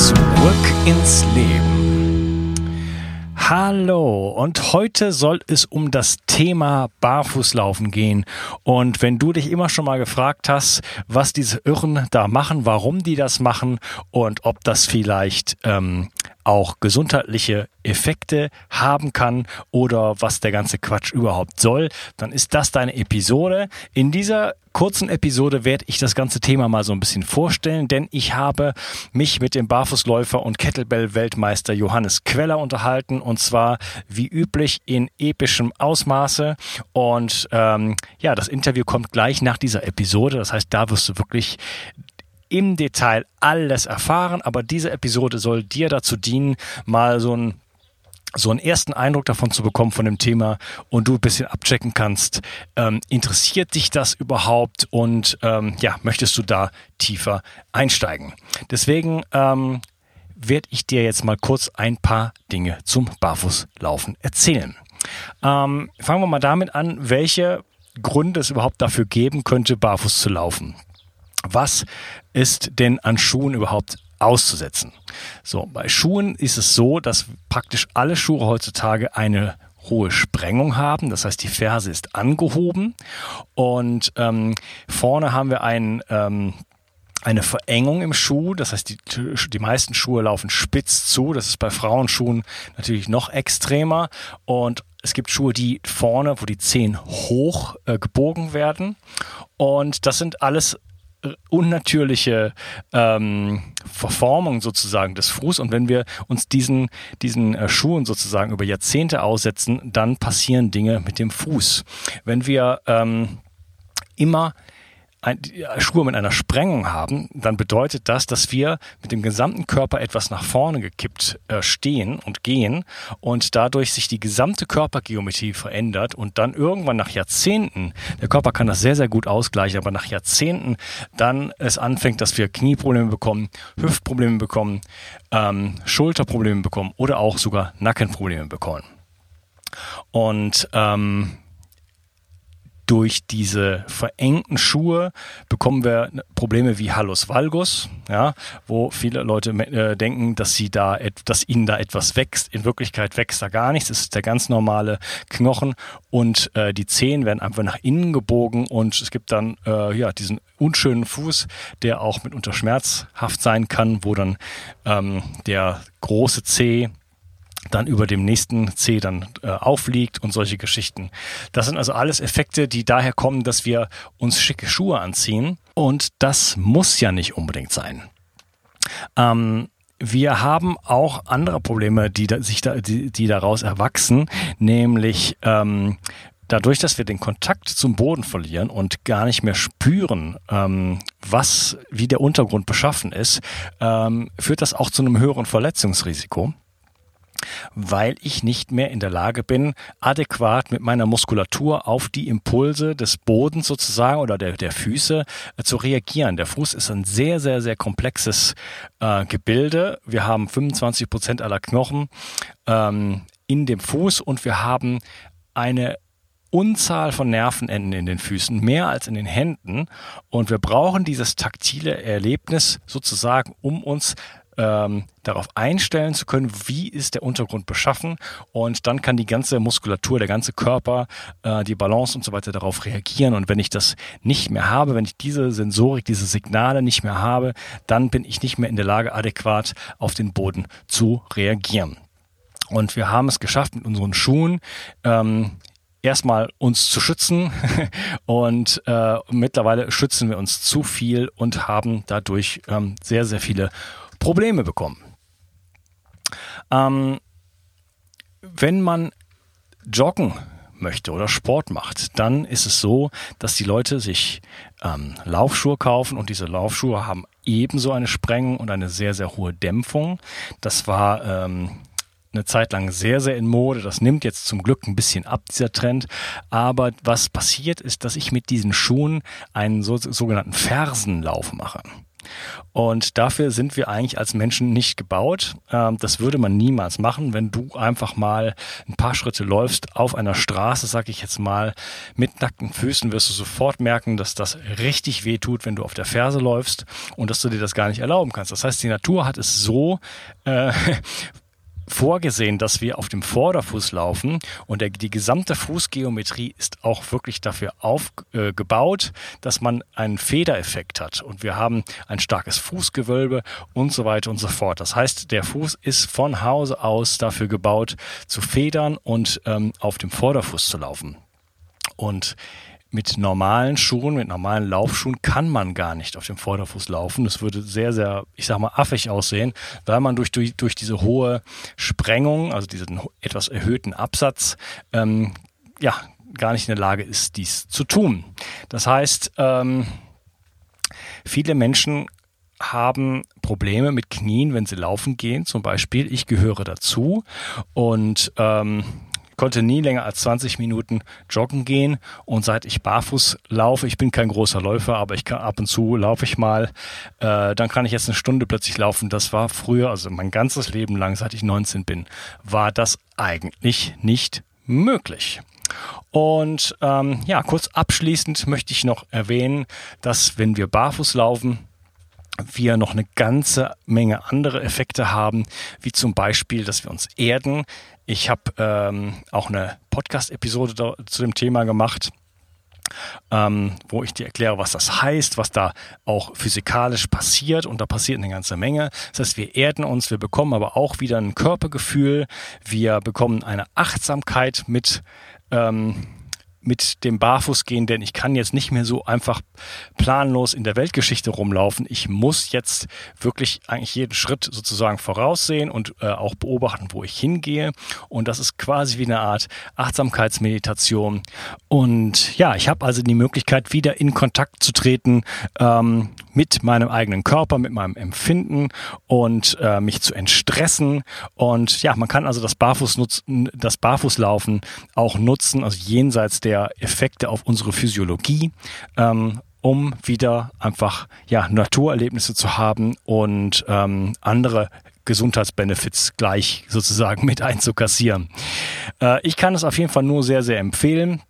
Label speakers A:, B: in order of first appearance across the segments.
A: Zurück ins Leben. Hallo und heute soll es um das Thema Barfußlaufen gehen. Und wenn du dich immer schon mal gefragt hast, was diese Irren da machen, warum die das machen und ob das vielleicht ähm, auch gesundheitliche Effekte haben kann oder was der ganze Quatsch überhaupt soll, dann ist das deine Episode. In dieser kurzen Episode werde ich das ganze Thema mal so ein bisschen vorstellen, denn ich habe mich mit dem Barfußläufer und Kettlebell-Weltmeister Johannes Queller unterhalten und zwar wie üblich in epischem Ausmaße. Und ähm, ja, das Interview kommt gleich nach dieser Episode. Das heißt, da wirst du wirklich im Detail alles erfahren, aber diese Episode soll dir dazu dienen, mal so ein so einen ersten Eindruck davon zu bekommen von dem Thema und du ein bisschen abchecken kannst, ähm, interessiert dich das überhaupt und ähm, ja, möchtest du da tiefer einsteigen? Deswegen ähm, werde ich dir jetzt mal kurz ein paar Dinge zum Barfußlaufen erzählen. Ähm, fangen wir mal damit an, welche Gründe es überhaupt dafür geben könnte, barfuß zu laufen. Was ist denn an Schuhen überhaupt auszusetzen? So, bei Schuhen ist es so, dass praktisch alle Schuhe heutzutage eine hohe Sprengung haben. Das heißt, die Ferse ist angehoben und ähm, vorne haben wir ein ähm, eine Verengung im Schuh. Das heißt, die, die meisten Schuhe laufen spitz zu. Das ist bei Frauenschuhen natürlich noch extremer. Und es gibt Schuhe, die vorne, wo die Zehen hoch äh, gebogen werden. Und das sind alles unnatürliche ähm, Verformung sozusagen des Fuß. Und wenn wir uns diesen, diesen äh, Schuhen sozusagen über Jahrzehnte aussetzen, dann passieren Dinge mit dem Fuß. Wenn wir ähm, immer ein, Schuhe mit einer Sprengung haben, dann bedeutet das, dass wir mit dem gesamten Körper etwas nach vorne gekippt äh, stehen und gehen und dadurch sich die gesamte Körpergeometrie verändert und dann irgendwann nach Jahrzehnten, der Körper kann das sehr, sehr gut ausgleichen, aber nach Jahrzehnten dann es anfängt, dass wir Knieprobleme bekommen, Hüftprobleme bekommen, ähm, Schulterprobleme bekommen oder auch sogar Nackenprobleme bekommen. Und ähm, durch diese verengten Schuhe bekommen wir Probleme wie Hallus valgus, ja, wo viele Leute äh, denken, dass sie da, dass ihnen da etwas wächst. In Wirklichkeit wächst da gar nichts. Es ist der ganz normale Knochen und äh, die Zehen werden einfach nach innen gebogen und es gibt dann äh, ja diesen unschönen Fuß, der auch mitunter schmerzhaft sein kann, wo dann ähm, der große Zeh dann über dem nächsten C dann äh, aufliegt und solche Geschichten. Das sind also alles Effekte, die daher kommen, dass wir uns schicke Schuhe anziehen und das muss ja nicht unbedingt sein. Ähm, wir haben auch andere Probleme, die, da, sich da, die, die daraus erwachsen, nämlich ähm, dadurch, dass wir den Kontakt zum Boden verlieren und gar nicht mehr spüren, ähm, was, wie der Untergrund beschaffen ist, ähm, führt das auch zu einem höheren Verletzungsrisiko weil ich nicht mehr in der Lage bin, adäquat mit meiner Muskulatur auf die Impulse des Bodens sozusagen oder der, der Füße äh, zu reagieren. Der Fuß ist ein sehr, sehr, sehr komplexes äh, Gebilde. Wir haben 25 Prozent aller Knochen ähm, in dem Fuß und wir haben eine Unzahl von Nervenenden in den Füßen, mehr als in den Händen. Und wir brauchen dieses taktile Erlebnis sozusagen, um uns ähm, darauf einstellen zu können, wie ist der Untergrund beschaffen und dann kann die ganze Muskulatur, der ganze Körper, äh, die Balance und so weiter darauf reagieren und wenn ich das nicht mehr habe, wenn ich diese Sensorik, diese Signale nicht mehr habe, dann bin ich nicht mehr in der Lage, adäquat auf den Boden zu reagieren. Und wir haben es geschafft mit unseren Schuhen, ähm, erstmal uns zu schützen und äh, mittlerweile schützen wir uns zu viel und haben dadurch ähm, sehr, sehr viele Probleme bekommen. Ähm, wenn man joggen möchte oder Sport macht, dann ist es so, dass die Leute sich ähm, Laufschuhe kaufen und diese Laufschuhe haben ebenso eine Sprengung und eine sehr, sehr hohe Dämpfung. Das war ähm, eine Zeit lang sehr, sehr in Mode. Das nimmt jetzt zum Glück ein bisschen ab, dieser Trend. Aber was passiert ist, dass ich mit diesen Schuhen einen so, sogenannten Fersenlauf mache. Und dafür sind wir eigentlich als Menschen nicht gebaut. Ähm, das würde man niemals machen, wenn du einfach mal ein paar Schritte läufst auf einer Straße, sag ich jetzt mal, mit nackten Füßen, wirst du sofort merken, dass das richtig weh tut, wenn du auf der Ferse läufst und dass du dir das gar nicht erlauben kannst. Das heißt, die Natur hat es so äh, vorgesehen, dass wir auf dem Vorderfuß laufen und der, die gesamte Fußgeometrie ist auch wirklich dafür aufgebaut, äh, dass man einen Federeffekt hat und wir haben ein starkes Fußgewölbe und so weiter und so fort. Das heißt, der Fuß ist von Hause aus dafür gebaut, zu federn und ähm, auf dem Vorderfuß zu laufen. Und mit normalen Schuhen, mit normalen Laufschuhen kann man gar nicht auf dem Vorderfuß laufen. Das würde sehr, sehr, ich sag mal, affig aussehen, weil man durch, durch, durch diese hohe Sprengung, also diesen etwas erhöhten Absatz, ähm, ja, gar nicht in der Lage ist, dies zu tun. Das heißt, ähm, viele Menschen haben Probleme mit Knien, wenn sie laufen gehen. Zum Beispiel, ich gehöre dazu und ähm, konnte nie länger als 20 Minuten joggen gehen und seit ich barfuß laufe, ich bin kein großer Läufer, aber ich kann ab und zu laufe ich mal, äh, dann kann ich jetzt eine Stunde plötzlich laufen. Das war früher, also mein ganzes Leben lang, seit ich 19 bin, war das eigentlich nicht möglich. Und ähm, ja, kurz abschließend möchte ich noch erwähnen, dass wenn wir barfuß laufen, wir noch eine ganze Menge andere Effekte haben, wie zum Beispiel, dass wir uns erden. Ich habe ähm, auch eine Podcast-Episode zu dem Thema gemacht. Ähm, wo ich dir erkläre, was das heißt, was da auch physikalisch passiert und da passiert eine ganze Menge. Das heißt, wir erden uns, wir bekommen aber auch wieder ein Körpergefühl, wir bekommen eine Achtsamkeit mit ähm, mit dem Barfußgehen, denn ich kann jetzt nicht mehr so einfach planlos in der Weltgeschichte rumlaufen. Ich muss jetzt wirklich eigentlich jeden Schritt sozusagen voraussehen und äh, auch beobachten, wo ich hingehe. Und das ist quasi wie eine Art Achtsamkeitsmeditation. Und ja, ich habe also die Möglichkeit, wieder in Kontakt zu treten ähm, mit meinem eigenen Körper, mit meinem Empfinden und äh, mich zu entstressen. Und ja, man kann also das Barfuß nutzen, das Barfußlaufen auch nutzen, also jenseits der Effekte auf unsere Physiologie. Ähm, um wieder einfach ja Naturerlebnisse zu haben und ähm, andere Gesundheitsbenefits gleich sozusagen mit einzukassieren. Äh, ich kann es auf jeden Fall nur sehr, sehr empfehlen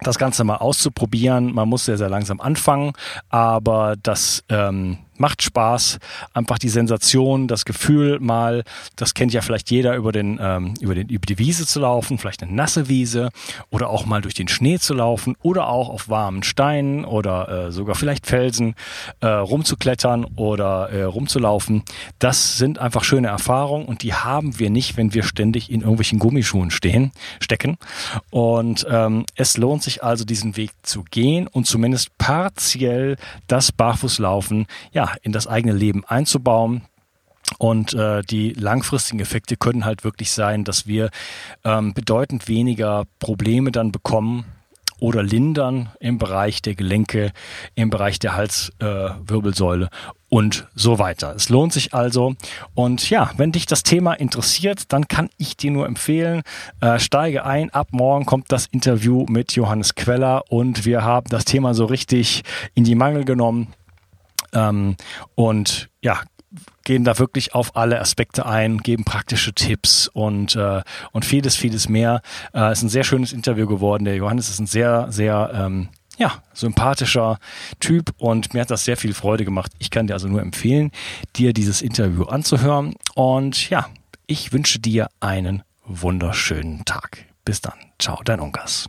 A: das Ganze mal auszuprobieren. Man muss sehr, sehr langsam anfangen, aber das ähm, macht Spaß. Einfach die Sensation, das Gefühl mal, das kennt ja vielleicht jeder über den, ähm, über den, über die Wiese zu laufen, vielleicht eine nasse Wiese oder auch mal durch den Schnee zu laufen oder auch auf warmen Steinen oder äh, sogar vielleicht Felsen äh, rumzuklettern oder äh, rumzulaufen. Das sind einfach schöne Erfahrungen und die haben wir nicht, wenn wir ständig in irgendwelchen Gummischuhen stehen, stecken. Und ähm, es lohnt sich also diesen Weg zu gehen und zumindest partiell das Barfußlaufen in das eigene Leben einzubauen. Und äh, die langfristigen Effekte können halt wirklich sein, dass wir ähm, bedeutend weniger Probleme dann bekommen oder lindern im Bereich der Gelenke, im Bereich der Halswirbelsäule äh, und so weiter. Es lohnt sich also. Und ja, wenn dich das Thema interessiert, dann kann ich dir nur empfehlen, äh, steige ein. Ab morgen kommt das Interview mit Johannes Queller und wir haben das Thema so richtig in die Mangel genommen. Ähm, und ja, gehen da wirklich auf alle Aspekte ein, geben praktische Tipps und, äh, und vieles, vieles mehr. Äh, ist ein sehr schönes Interview geworden. Der Johannes ist ein sehr, sehr ähm, ja, sympathischer Typ und mir hat das sehr viel Freude gemacht. Ich kann dir also nur empfehlen, dir dieses Interview anzuhören. Und ja, ich wünsche dir einen wunderschönen Tag. Bis dann. Ciao, dein Unkas.